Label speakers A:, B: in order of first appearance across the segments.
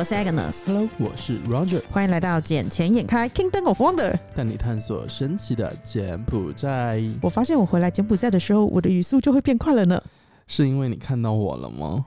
A: 我是 Agnes。
B: Hello，我是 Roger，
A: 欢迎来到《捡钱眼开 Kingdom of Wonder》。
B: 带你探索神奇的柬埔寨。
A: 我发现我回来柬埔寨的时候，我的语速就会变快了呢。
B: 是因为你看到我了吗？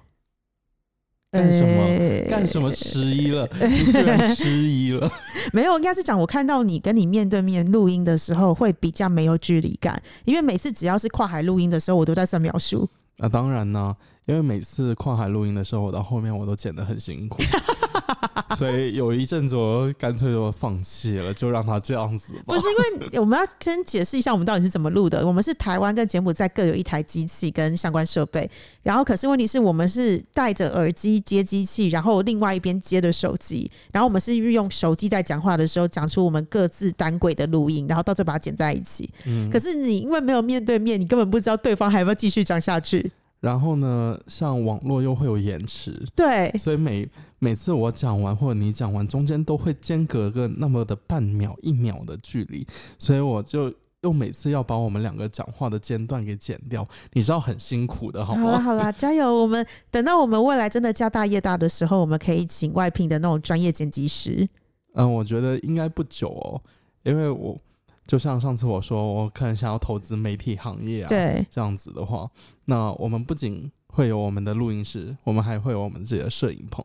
B: 干什么？
A: 呃
B: 干什么失忆了？你居然失忆了？
A: 没有，应该是讲我看到你跟你面对面录音的时候，会比较没有距离感，因为每次只要是跨海录音的时候，我都在算秒数。
B: 啊，当然呢，因为每次跨海录音的时候，我到后面我都剪得很辛苦，所以有一阵子我干脆就放弃了，就让他这样子吧
A: 不。是因为我们要先解释一下我们到底是怎么录的。我们是台湾跟柬埔寨各有一台机器跟相关设备，然后可是问题是我们是戴着耳机接机器，然后另外一边接的手机，然后我们是运用手机在讲话的时候讲出我们各自单轨的录音，然后到最后把它剪在一起。
B: 嗯
A: 可是你因为没有面对面，你根本不知道对方还要不要继续讲下去。
B: 然后呢，像网络又会有延迟，
A: 对，
B: 所以每每次我讲完或者你讲完，中间都会间隔个那么的半秒、一秒的距离，所以我就又每次要把我们两个讲话的间断给剪掉，你知道很辛苦的，好吗？
A: 好啦好啦，加油！我们等到我们未来真的家大业大的时候，我们可以请外聘的那种专业剪辑师。
B: 嗯，我觉得应该不久哦，因为我就像上次我说，我可能想要投资媒体行业啊，
A: 对，
B: 这样子的话，那我们不仅会有我们的录音室，我们还会有我们自己的摄影棚。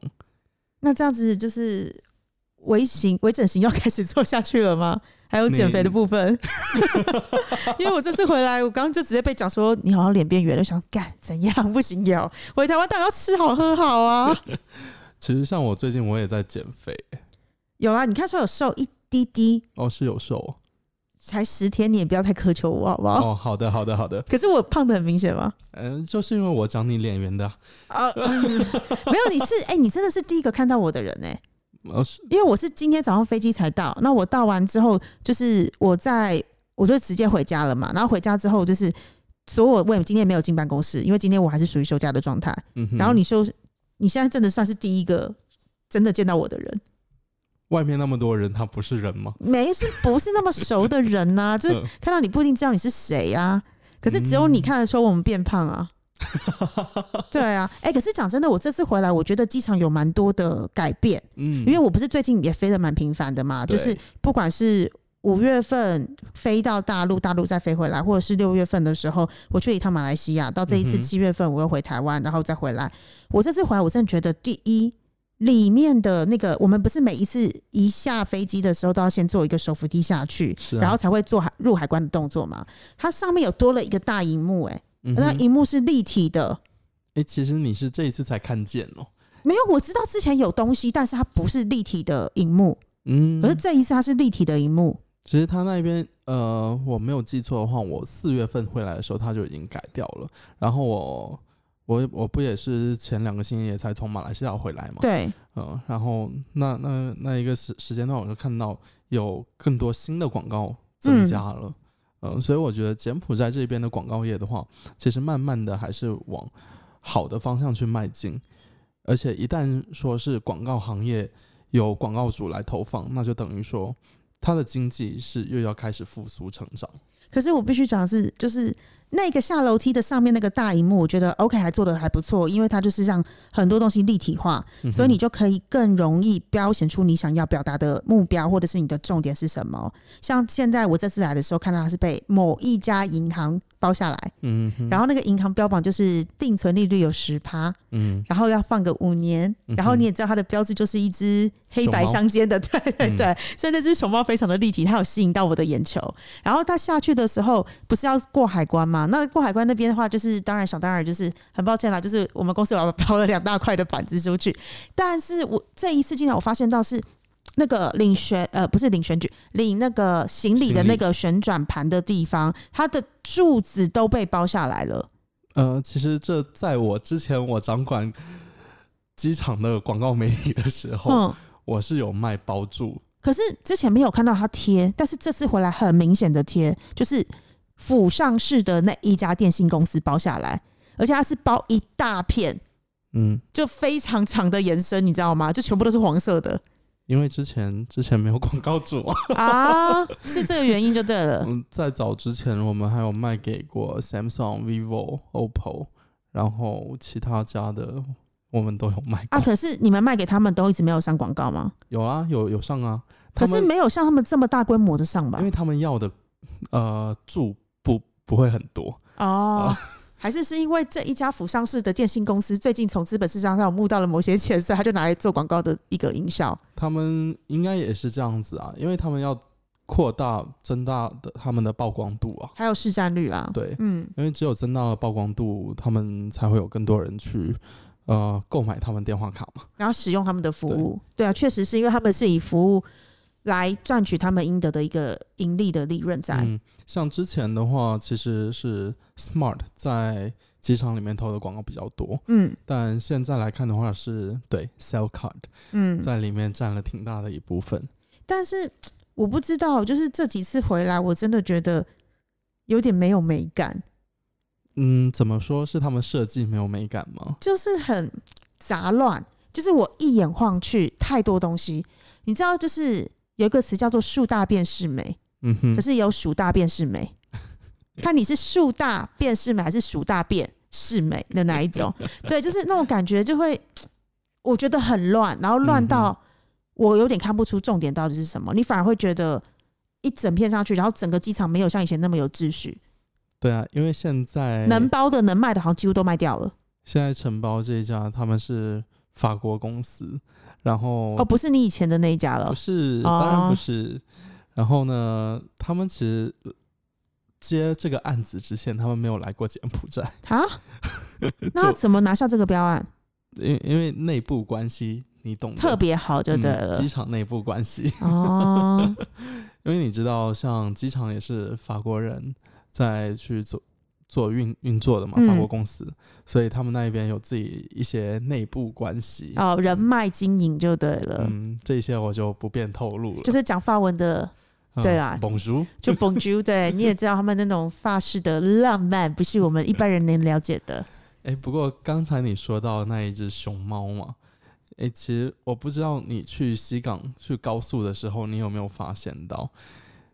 A: 那这样子就是微型微整形要开始做下去了吗？还有减肥的部分，因为我这次回来，我刚刚就直接被讲说你好像脸变圆了，我想干怎样不行要回台湾当然要吃好喝好啊。
B: 其实像我最近我也在减肥，
A: 有啊，你看说有瘦一滴滴，
B: 哦，是有瘦哦。
A: 才十天，你也不要太苛求我好不好？
B: 哦，好的，好的，好的。
A: 可是我胖的很明显吗？
B: 嗯、就是因为我长你脸圆的啊，
A: 没有，你是哎、你真的是第一个看到我的人哎、
B: 呃，是
A: 因为我是今天早上飞机才到，那我到完之后，就是我在我就直接回家了嘛。然后回家之后，就是所有我也今天没有进办公室，因为今天我还是属于休假的状态。
B: 嗯，
A: 然后你休，你现在真的算是第一个真的见到我的人，
B: 外面那么多人，他不是人吗？
A: 没是不是那么熟的人呐、就是
B: 嗯
A: 看到你不一定知道你是谁啊。可是只有你看得出我们变胖啊。对啊，哎、可是讲真的，我这次回来，我觉得机场有蛮多的改变。
B: 嗯，
A: 因为我不是最近也飞得蛮频繁的嘛，就是不管是五月份飞到大陆，大陆再飞回来，或者是六月份的时候我去一趟马来西亚，到这一次七月份我又回台湾，然后再回来。我这次回来，我真的觉得第一。里面的那个，我们不是每一次一下飞机的时候都要先做一个手扶梯下去，
B: 啊
A: 然后才会做海入海关的动作嘛？它上面有多了一个大荧幕、欸，那荧幕是立体的，
B: 哎、其实你是这一次才看见哦。
A: 没有我知道之前有东西，但是它不是立体的荧幕，
B: 嗯，
A: 可是这一次它是立体的荧幕。
B: 其实他那边，呃，我没有记错的话，我四月份回来的时候他就已经改掉了。然后我，我我不也是前两个星期也才从马来西亚回来嘛？
A: 对，
B: 嗯，然后那那那一个时时间段，我就看到有更多新的广告增加了。嗯、所以我觉得柬埔寨这边的广告业的话，其实慢慢的还是往好的方向去迈进。而且一旦说是广告行业有广告主来投放，那就等于说它的经济是又要开始复苏成长。
A: 可是我必须讲的是，就是那个下楼梯的上面那个大荧幕，我觉得 OK 还做的还不错，因为它就是让很多东西立体化，
B: 嗯
A: 所以你就可以更容易标显出你想要表达的目标，或者是你的重点是什么。像现在我这次来的时候，看到它是被某一家银行包下来，
B: 嗯，
A: 然后那个银行标榜就是定存利率有十趴，
B: 嗯。
A: 然后要放个五年，
B: 嗯
A: 然后你也知道它的标志就是一只黑白相间的，对对
B: 嗯。
A: 对，所以那只熊猫非常的立体，它有吸引到我的眼球。然后它下去的时候不是要过海关嘛？那过海关那边的话，就是当然想当然就是很抱歉啦，就是我们公司有包了两大块的板子出去，但是我这一次进来我发现到是。那个领选呃不是领选举，领那个行李的那个旋转盘的地方，它的柱子都被包下来了。
B: 呃，其实这在我之前我掌管机场的广告媒体的时候，
A: 嗯，
B: 我是有卖包住。
A: 可是之前没有看到它贴，但是这次回来很明显的贴，就是府上市的那一家电信公司包下来，而且它是包一大片，
B: 嗯，
A: 就非常长的延伸，你知道吗？就全部都是黄色的
B: 因为之前之前没有广告主啊。
A: 啊，是这个原因就对了。
B: 嗯，在早之前我们还有卖给过 Samsung、vivo、OPPO，然后其他家的我们都有卖过。
A: 啊，可是你们卖给他们都一直没有上广告吗？
B: 有啊，有有上啊。
A: 可是没有像他们这么大规模的上吧
B: 因？为他们要的呃注不不会很多，
A: 哦，还是是因为这一家府上市的电信公司最近从资本市场上募到了某些钱，所以他就拿来做广告的一个营销。
B: 他们应该也是这样子啊，因为他们要扩大增大的他们的曝光度啊。
A: 还有市占率啊。
B: 对，
A: 嗯，
B: 因为只有增大了曝光度，他们才会有更多人去呃购买他们电话卡嘛。
A: 然后使用他们的服务。对啊，确实是因为他们是以服务来赚取他们应得的一个盈利的利润在。
B: 嗯，像之前的话，其实是 Smart 在机场里面投的广告比较多，
A: 嗯
B: 但现在来看的话是，对 Sell Card
A: 嗯，
B: 在里面占了挺大的一部分。
A: 但是我不知道，就是这几次回来，我真的觉得有点没有美感，
B: 嗯，怎么说是他们设计没有美感吗？
A: 就是很杂乱，就是我一眼望去太多东西。你知道，就是有一个词叫做“树大便是美”，
B: 嗯哼。
A: 可，是也有“鼠大便是美”，看你是树大便是美还是鼠大便是美的哪一种？对，就是那种感觉，就会我觉得很乱，然后乱
B: 嗯
A: 到我有点看不出重点到底是什么，你反而会觉得一整片上去，然后整个机场没有像以前那么有秩序，
B: 对啊，因为现在
A: 能包的能卖的好像几乎都卖掉了。
B: 现在承包这一家他们是法国公司，然后
A: 哦，不是你以前的那一家了
B: 不，是，
A: 哦
B: 当然不是。然后呢，他们其实呃接这个案子之前，他们没有来过柬埔寨，
A: 啊？那怎么拿下这个标案？
B: 因为因为内部关系，你懂
A: 特别好就对了。
B: 嗯机场内部关系，
A: 哦，
B: 因为你知道，像机场也是法国人在去做做运运作的嘛，
A: 嗯
B: 法国公司，所以他们那边有自己一些内部关系。
A: 哦，人脉经营就对了，
B: 嗯，这些我就不便透露了。
A: 就是讲法文的，
B: 嗯
A: 对啊
B: ，Bonjour，
A: 就 Bonjour，对，你也知道他们那种法式的浪漫，不是我们一般人能了解的。
B: 哎，不过刚才你说到那一只熊猫嘛，哎，其实我不知道你去西港去高速的时候，你有没有发现到，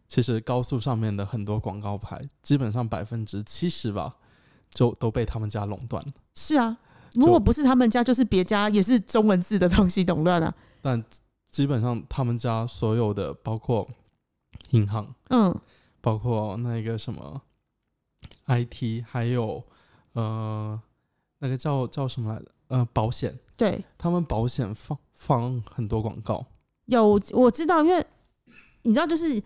B: 其实高速上面的很多广告牌，基本上百分之七十吧，就都被他们家垄断了。
A: 是啊，如果不是他们家，就是别家，也是中文字的东西垄断啊。
B: 但基本上他们家所有的，包括银行，
A: 嗯，
B: 包括那个什么 IT，还有呃那个叫叫什么来着？呃，保险，
A: 对，
B: 他们保险放放很多广告。
A: 有我知道，因为你知道，就是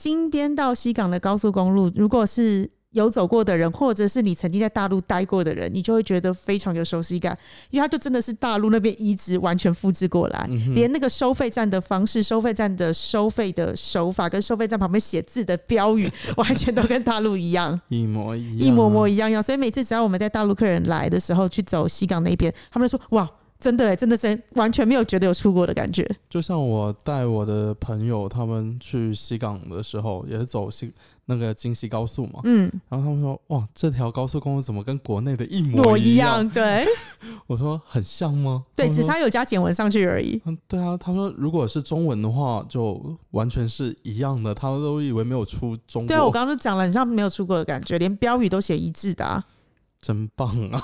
A: 金边到西港的高速公路，如果是有走过的人，或者是你曾经在大陆待过的人，你就会觉得非常有熟悉感，因为它就真的是大陆那边移植完全复制过来。
B: 嗯
A: 连那个收费站的方式、收费站的收费的手法，跟收费站旁边写字的标语，完全都跟大陆一样，
B: 一模一样，
A: 一模模一样样。所以每次只要我们在大陆客人来的时候去走西港那边，他们就说：“哇，真的耶，真的真完全没有觉得有出国的感觉。
B: 就像我带我的朋友他们去西港的时候，也是走西那个京西高速嘛，
A: 嗯，
B: 然后他们说：“哇，这条高速公路怎么跟国内的一
A: 模
B: 模一
A: 一样，对
B: 我说：“很像吗？”
A: 对，只差有加简文上去而已。
B: 嗯，对啊，他说如果是中文的话，就完全是一样的，他们都以为没有出中国，
A: 对啊，我刚刚都讲了，很像没有出国的感觉，连标语都写一致的啊。
B: 真棒啊！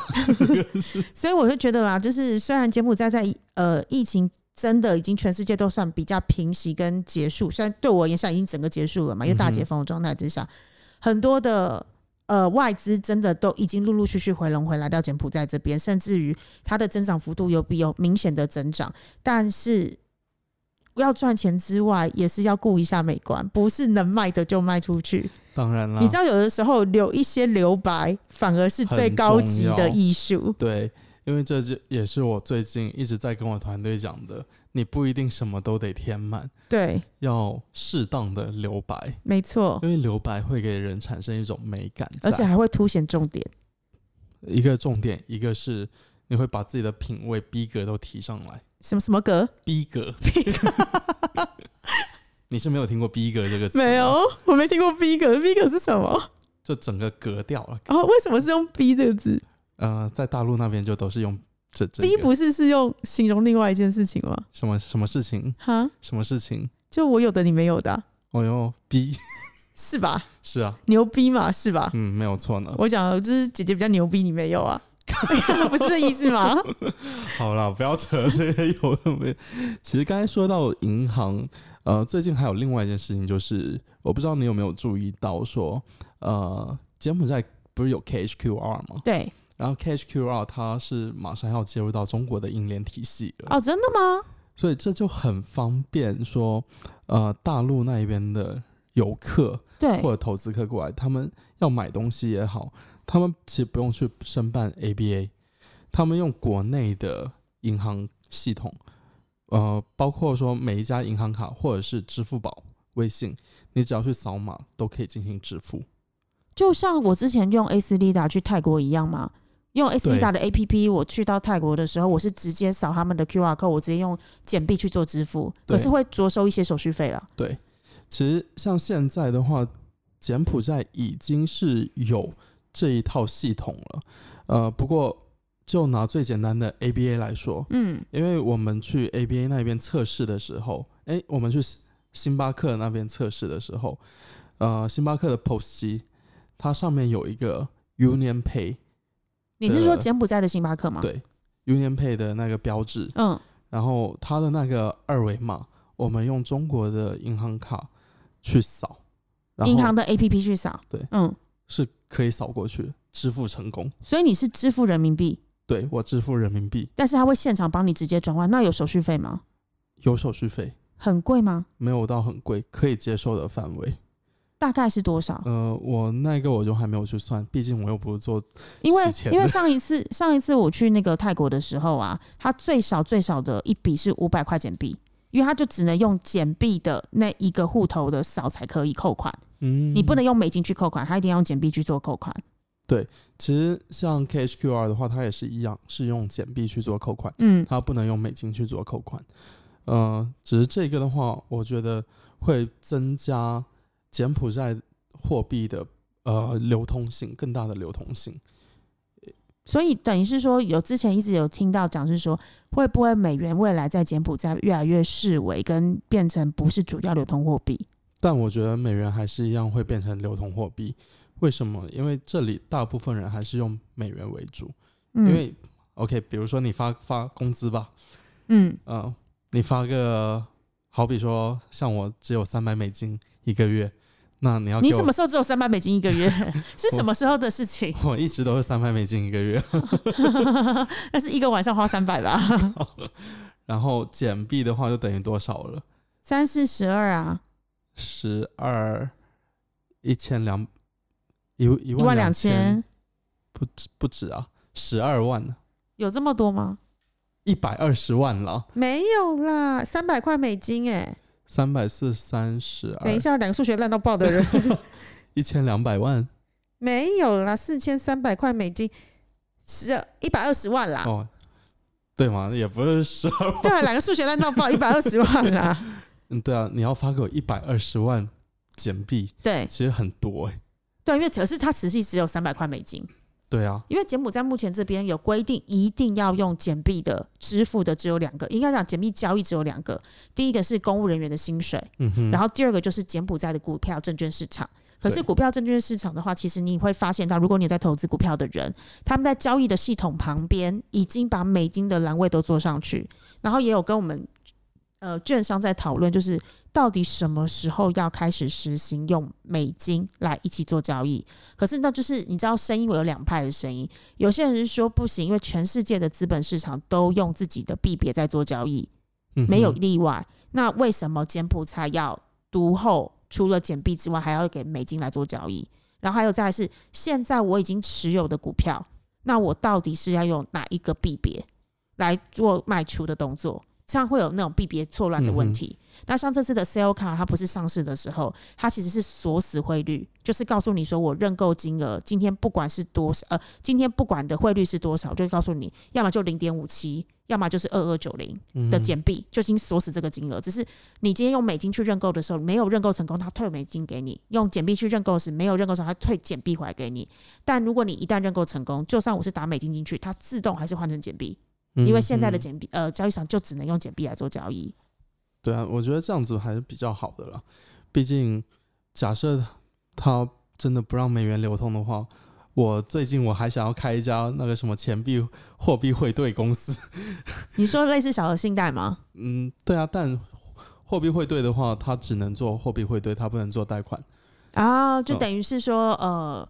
A: 所以我就觉得啦，就是虽然柬埔寨在呃疫情真的已经全世界都算比较平息跟结束，虽然对我而言现在已经整个结束了嘛，因为大解封的状态之下，很多的呃外资真的都已经陆陆续续回笼回来到柬埔寨这边，甚至于它的增长幅度有比有明显的增长，但是。要赚钱之外，也是要顾一下美观，不是能卖的就卖出去。
B: 当然了，
A: 你知道，有的时候留一些留白，反而是最高级的艺术。
B: 对，因为这就也是我最近一直在跟我团队讲的，你不一定什么都得填满，
A: 对，
B: 要适当的留白，
A: 没错，
B: 因为留白会给人产生一种美感，
A: 而且还会凸显重点。
B: 一个重点，一个是你会把自己的品味逼格都提上来，
A: 什么什么格？
B: 逼格，你是没有听过逼格这个词？
A: 没有，，我没听过逼格。逼格是什么？
B: 就整个格调了。
A: 哦，为什么是用逼这个字？
B: 呃，在大陆那边就都是用这这
A: 逼
B: 个
A: 不是是用形容另外一件事情吗？
B: 什么什么事情，
A: 哈，
B: 什么事情？
A: 就我有的你没有的啊、
B: 哦哟，逼
A: 是吧？
B: 是啊，
A: 牛逼嘛，是吧？
B: 嗯，没有错呢。
A: 我讲的就是姐姐比较牛逼，你没有啊？不是这意思吗？
B: 好啦，不要扯这些有的没。其实刚才说到银行，呃，最近还有另外一件事情，就是我不知道你有没有注意到说，呃，柬埔寨不是有 KHQR 吗？
A: 对，
B: 然后 KHQR 它是马上要接入到中国的银联体系了，
A: 哦，真的吗？
B: 所以这就很方便说，呃，大陆那一边的游客
A: 对
B: 或，者投资客过来，他们要买东西也好，他们其实不用去申办 ABA，他们用国内的银行系统，呃，包括说每一家银行卡或者是支付宝、微信，你只要去扫码都可以进行支付。
A: 就像我之前用 A 斯利达去泰国一样嘛？用 A 斯利达的 APP，我去到泰国的时候，我是直接扫他们的 QR code，我直接用简币去做支付，可是会着收一些手续费了。
B: 对，其实像现在的话，柬埔寨已经是有这一套系统了。呃，不过就拿最简单的 ABA 来说，
A: 嗯，
B: 因为我们去 ABA 那边测试的时候，诶，我们去星巴克那边测试的时候，呃，星巴克的 POS 机它上面有一个 Union Pay，
A: 你是说
B: 呃
A: 柬埔寨的星巴克吗？，
B: 对 Union Pay 的那个标志，
A: 嗯，
B: 然后它的那个二维码，我们用中国的银行卡去扫，
A: 银行的 APP 去扫。
B: 对
A: 嗯，
B: 是可以扫过去，支付成功。
A: 所以你是支付人民币，
B: 对我支付人民币
A: 但是他会现场帮你直接转换，那有手续费吗？
B: 有手续费，
A: 很贵吗？
B: 没有到很贵，可以接受的范围。
A: 大概是多少？
B: 呃，我那个我就还没有去算，毕竟我又不是做
A: 因为因为上一次上一次我去那个泰国的时候啊，他最少最少的一笔是五百块钱币，因为他就只能用简币的那一个户头的扫才可以扣款，
B: 嗯，
A: 你不能用美金去扣款，它一定要用简币去做扣款。
B: 对其实像 KHQR 的话，它也是一样，是用简币去做扣款，
A: 嗯，
B: 它不能用美金去做扣款。呃，只是这个的话，我觉得会增加柬埔寨货币的呃流通性，更大的流通性。
A: 所以等于是说，有之前一直有听到讲是说，会不会美元未来在柬埔寨越来越视为跟变成不是主要流通货币？
B: 但我觉得美元还是一样会变成流通货币。为什么？因为这里大部分人还是用美元为主。
A: 嗯，
B: 因为 OK，比如说你发发工资吧，
A: 嗯
B: 呃、你发个好比说像我只有三百美金一个月，那你要
A: 你什么时候只有三百美金一个月？是什么时候的事情？
B: 我一直都是三百美金一个月，
A: 那是一个晚上花三百吧？
B: 然后减币的话就等于多少了？
A: 三四十二啊，
B: 十二一千两一一
A: 一万两
B: 千。
A: 千，
B: 不止不止啊，十二万呢，
A: 有这么多吗？
B: 一百二十万了，
A: 没有啦，三百块美金哎、
B: 三百四三十二，
A: 等一下，两个数学烂到爆的人。
B: 一千两百万。
A: 没有啦，四千三百块美金，十一百二十万啦。
B: 哦，对吗？也不是十二万，
A: 对啊，两个数学烂到爆，一百二十万啦。
B: 嗯，对啊，你要发给我一百二十万减币，
A: 对。
B: 其实很多哎、
A: 对，因为可是它实际只有三百块美金，
B: 对啊，
A: 因为柬埔寨目前这边有规定，一定要用简币的支付的只有两个，应该讲简币交易只有两个，第一个是公务人员的薪水，
B: 嗯哼，
A: 然后第二个就是柬埔寨的股票证券市场。可是股票证券市场的话，其实你会发现到，如果你在投资股票的人，他们在交易的系统旁边已经把美金的栏位都做上去，然后也有跟我们呃券商在讨论，就是到底什么时候要开始实行用美金来一起做交易。可是那就是你知道，声音我有两派的声音，有些人是说不行，因为全世界的资本市场都用自己的币别在做交易，
B: 嗯
A: 没有例外。那为什么柬埔寨要独后？除了减币之外，还要给美金来做交易？然后还有再来是，现在我已经持有的股票，那我到底是要用哪一个币别来做卖出的动作？这样会有那种币别错乱的问题。那像这次的 sell 卡，它不是上市的时候，它其实是锁死汇率，就是告诉你说我认购金额今天不管是多少，呃，今天不管的汇率是多少，就会告诉你，要么就零点五七，要么就是二二九零。的减币就已经锁死这个金额，只是你今天用美金去认购的时候没有认购成功，它退美金给你；用减币去认购时没有认购成功，它退减币回来给你。但如果你一旦认购成功，就算我是打美金进去，它自动还是换成减币，因为现在的减币呃交易场就只能用减币来做交易。
B: 对啊，我觉得这样子还是比较好的啦。毕竟，假设他真的不让美元流通的话，我最近我还想要开一家那个什么钱币货币汇兑公司。
A: 你说类似小额信贷吗？
B: 嗯，对啊，但货币汇兑的话，它只能做货币汇兑，它不能做贷款。
A: 啊，就等于是说，呃，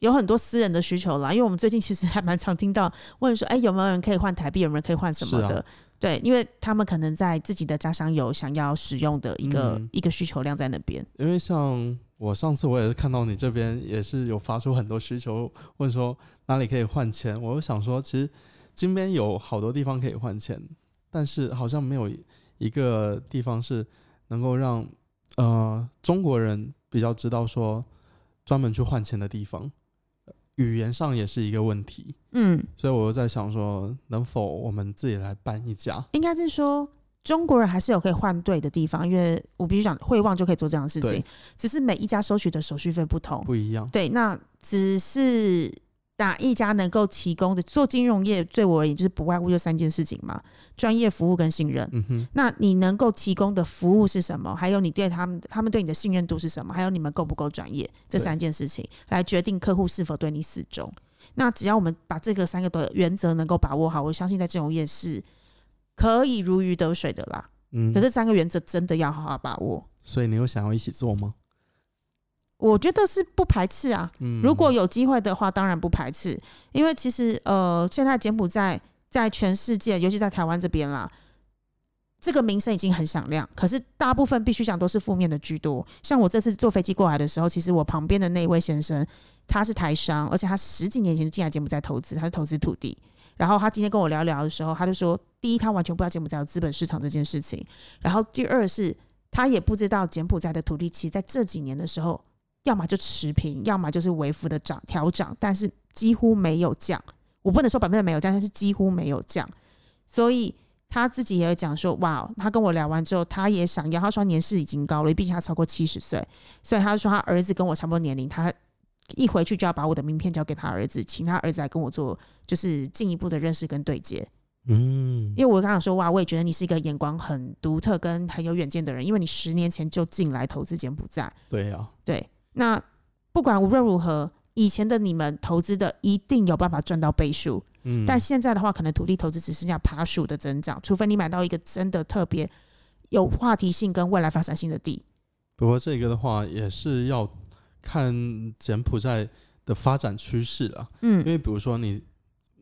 A: 有很多私人的需求啦。因为我们最近其实还蛮常听到问说，哎，有没有人可以换台币？有没有人可以换什么的？对，因为他们可能在自己的家乡有想要使用的一个一个需求量在那边。
B: 因为像我上次我也是看到你这边也是有发出很多需求，问说哪里可以换钱。我就想说，其实金边有好多地方可以换钱，但是好像没有一个地方是能够让呃中国人比较知道说专门去换钱的地方。语言上也是一个问题，嗯，所以我又在想说，能否我们自己来办一家？
A: 应该是说，中国人还是有可以换对的地方，因为我必须讲，汇旺就可以做这样的事情，只是每一家收取的手续费不同，
B: 不一样。
A: 对，那只是。哪一家能够提供的做金融业，对我而言就是不外乎就三件事情嘛：专业服务跟信任。嗯哼，那你能够提供的服务是什么？还有你对他们，他们对你的信任度是什么？还有你们够不够专业？这三件事情来决定客户是否对你死忠。那只要我们把这个三个的原则能够把握好，我相信在金融业是可以如鱼得水的啦。嗯，可这三个原则真的要好好把握。
B: 所以你有想要一起做吗？
A: 我觉得是不排斥啊，嗯如果有机会的话，当然不排斥。因为其实呃，现在柬埔寨在全世界，尤其在台湾这边啦，这个名声已经很响亮。可是大部分必须讲都是负面的居多。像我这次坐飞机过来的时候，其实我旁边的那位先生，他是台商，而且他十几年前就进来柬埔寨投资，他是投资土地。然后他今天跟我聊聊的时候，他就说：第一，他完全不知道柬埔寨有资本市场这件事情；然后第二是，他也不知道柬埔寨的土地其实在这几年的时候。要么就持平，要么就是微幅的涨调涨，但是几乎没有降。我不能说百分之没有降，但是几乎没有降。所以他自己也有讲说，哇，他跟我聊完之后，他也想要。他说年事已经高了，毕竟他超过七十岁，所以他说他儿子跟我差不多年龄，他一回去就要把我的名片交给他儿子，请他儿子来跟我做，就是进一步的认识跟对接。嗯，因为我刚刚说哇，我也觉得你是一个眼光很独特跟很有远见的人，因为你十年前就进来投资柬埔寨。
B: 对呀，
A: 对。那不管无论如何，以前的你们投资的一定有办法赚到倍数，嗯，但现在的话，可能土地投资只剩下爬数的增长，除非你买到一个真的特别有话题性跟未来发展性的地。
B: 不过这个的话，也是要看柬埔寨的发展趋势了，嗯，因为比如说你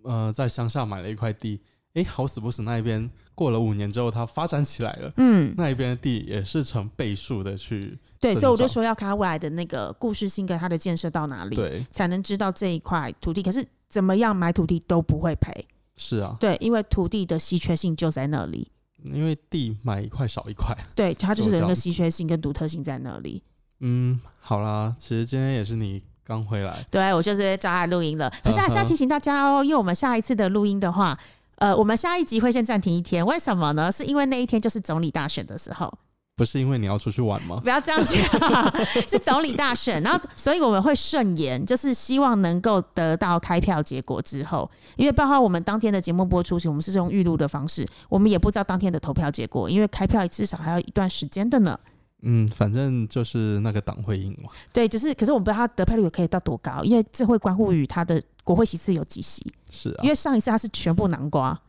B: 呃在乡下买了一块地。哎，好死不死，那一边过了五年之后，它发展起来了。嗯，那一边的地也是成倍数的去。
A: 对，所以我就说要看它未来的那个故事性跟它的建设到哪里，
B: 对，
A: 才能知道这一块土地。可是怎么样买土地都不会赔。
B: 是啊，
A: 对，因为土地的稀缺性就在那里。
B: 因为地买一块少一块。
A: 对，它就是有一个稀缺性跟独特性在那里。
B: 嗯，好啦，其实今天也是你刚回来，
A: 对我就是招来录音了。可是还是要提醒大家哦，因为我们下一次的录音的话。呃，我们下一集会先暂停一天，为什么呢？是因为那一天就是总理大选的时候，
B: 不是因为你要出去玩吗？
A: 不要这样讲，是总理大选，然后所以我们会顺延，就是希望能够得到开票结果之后，因为包括我们当天的节目播出时，我们是用预录的方式，我们也不知道当天的投票结果，因为开票至少还要一段时间的呢。
B: 嗯，反正就是那个党会赢嘛。
A: 对，只是可是我们不知道他得票率可以到多高，因为这会关乎于他的国会席次有几席。
B: 是啊，
A: 因为上一次他是全部南瓜，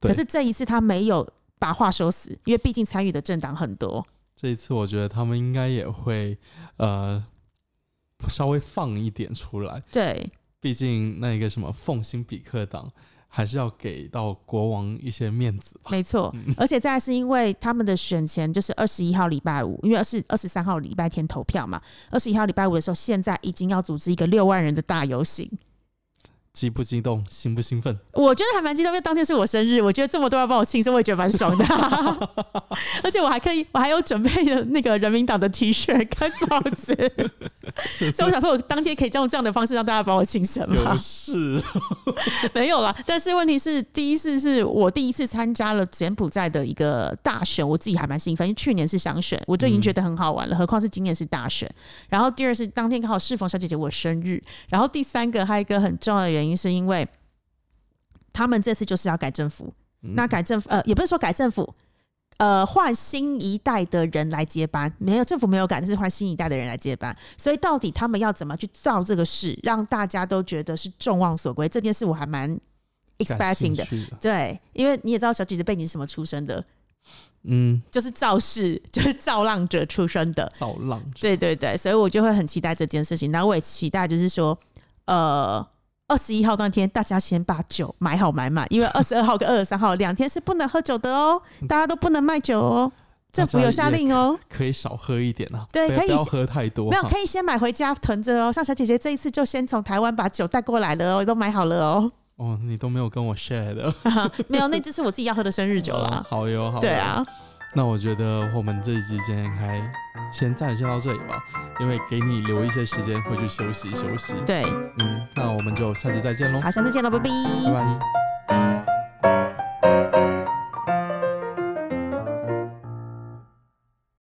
A: 可是这一次他没有把话说死，因为毕竟参与的政党很多。
B: 这一次我觉得他们应该也会呃稍微放一点出来。
A: 对，
B: 毕竟那个什么奉新比克党。还是要给到国王一些面子。
A: 没错，而且再是因为他们的选前就是二十一号礼拜五，因为是二十三号礼拜天投票嘛。二十一号礼拜五的时候，现在已经要组织一个六万人的大游行。
B: 激不激动，兴不兴奋？
A: 我觉得还蛮激动，因为当天是我生日，我觉得这么多人帮我庆生，我也觉得蛮爽的。而且我还可以，我还有准备了那个人民党的 T 恤跟帽子，所以我想说，我当天可以用这样的方式让大家帮我庆生吗？
B: 是，
A: 没有啦。但是问题是，第一次是我第一次参加了柬埔寨的一个大选，我自己还蛮兴奋，因为去年是想选，我就已经觉得很好玩了，何况是今年是大选。然后第二是当天刚好适逢小姐姐我生日，然后第三个还有一个很重要的原因。是因为他们这次就是要改政府，那改政府呃，也不是说改政府，呃换新一代的人来接班，没有政府没有改，但是换新一代的人来接班。所以到底他们要怎么去造这个事，让大家都觉得是众望所归？这件事我还蛮 expecting 的。
B: 的，
A: 对，因为你也知道小姐姐背景是什么出身的，
B: 嗯，
A: 就是造势，就是造浪者出身的。
B: 造浪者，
A: 对对对，所以我就会很期待这件事情。然后我也期待，就是说，呃，二十一号那天大家先把酒买好买满，因为 二十二号跟二十三号两天是不能喝酒的哦，大家都不能卖酒哦，政府有下令哦。
B: 可以少喝一点啊，
A: 对可以
B: 不要喝太多
A: 没有，可以先买回家囤着哦。像小姐姐这一次就先从台湾把酒带过来了哦，都买好了哦。
B: 哦，你都没有跟我 share 的，
A: 没有，那只是我自己要喝的生日酒啦
B: 哦。好哟，好哟
A: 对，啊，
B: 那我觉得我们这一集今天还先暂时先到这里吧，因为给你留一些时间回去休息休息。
A: 对，
B: 嗯，那我们就下次再见喽，
A: 好，下次见了，拜拜。
B: 拜拜。